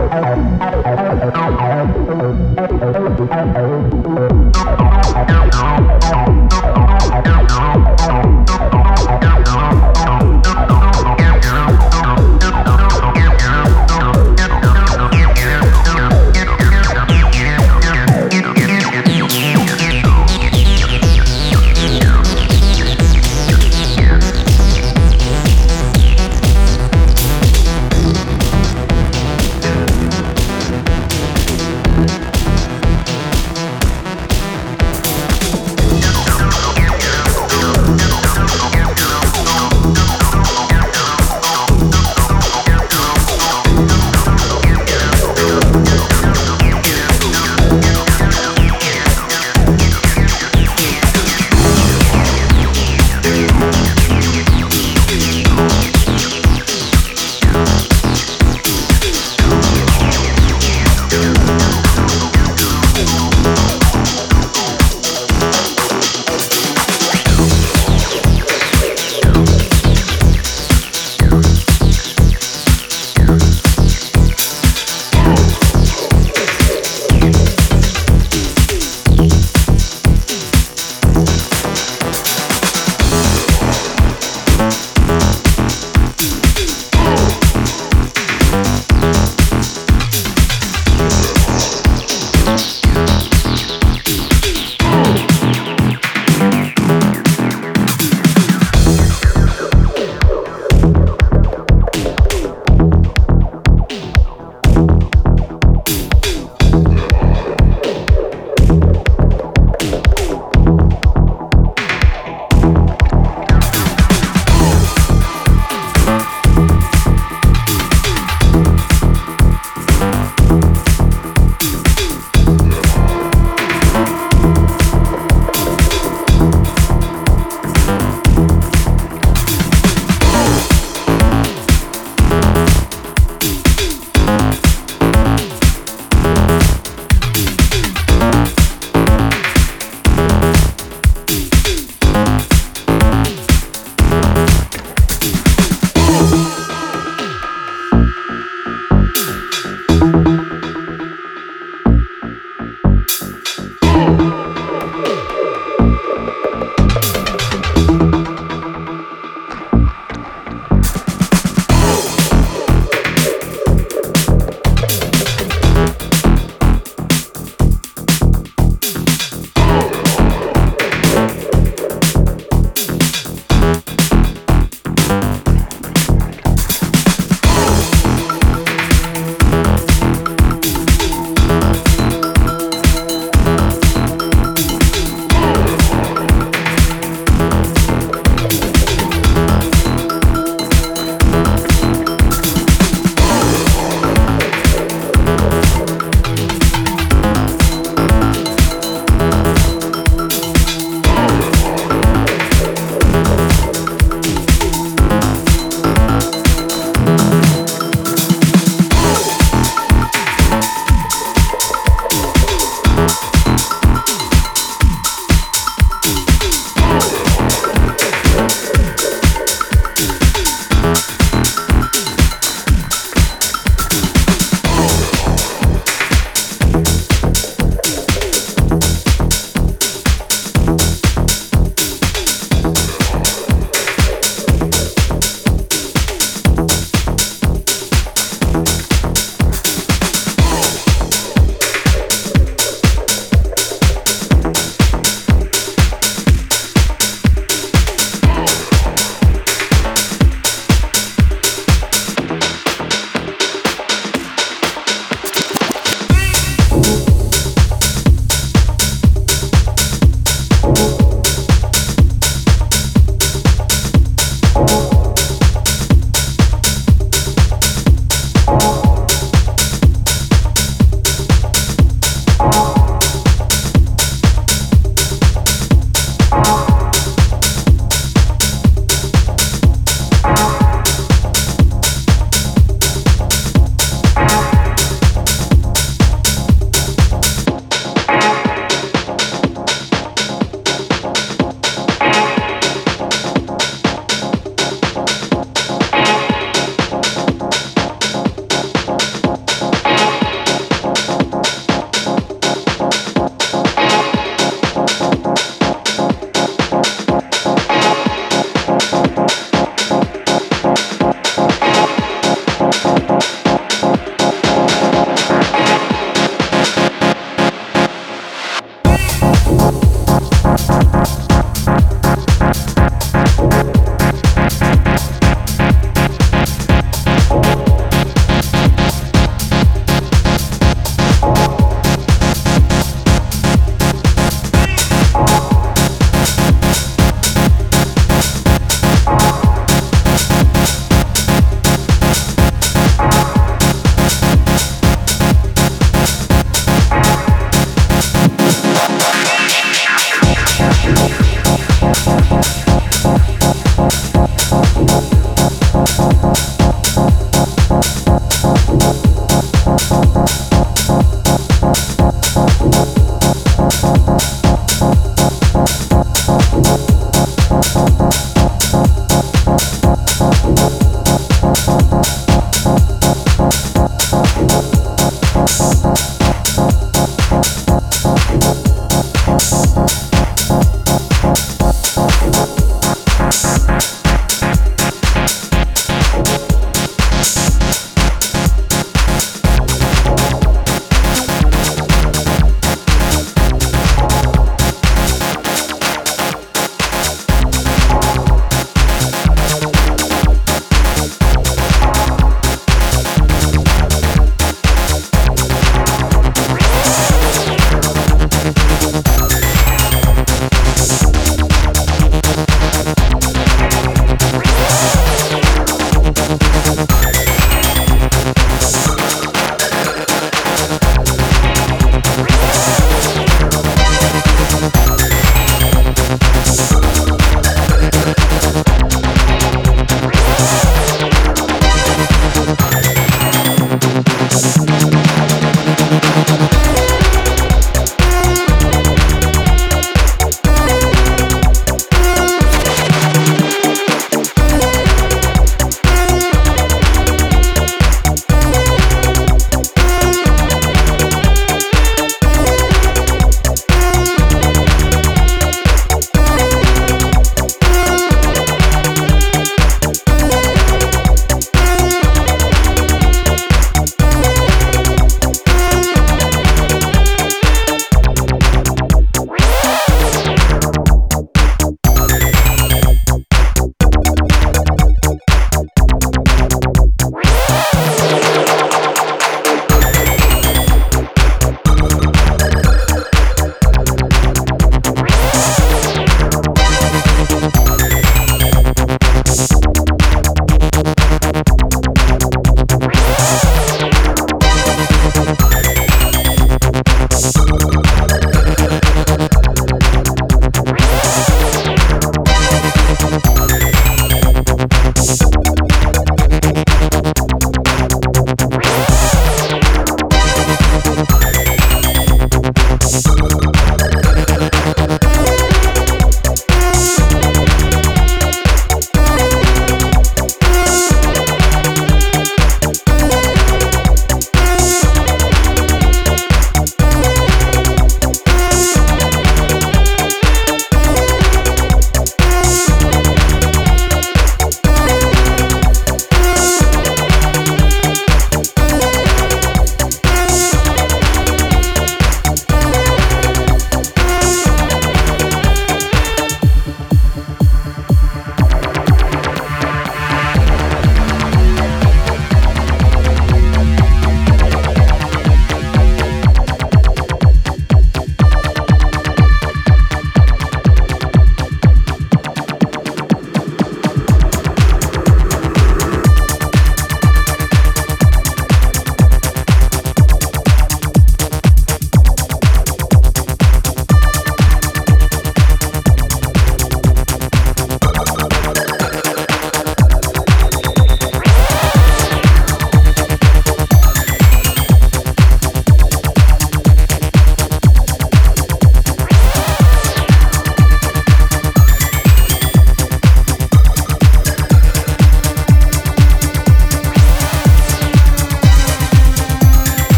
Oh, oh, oh, oh, oh.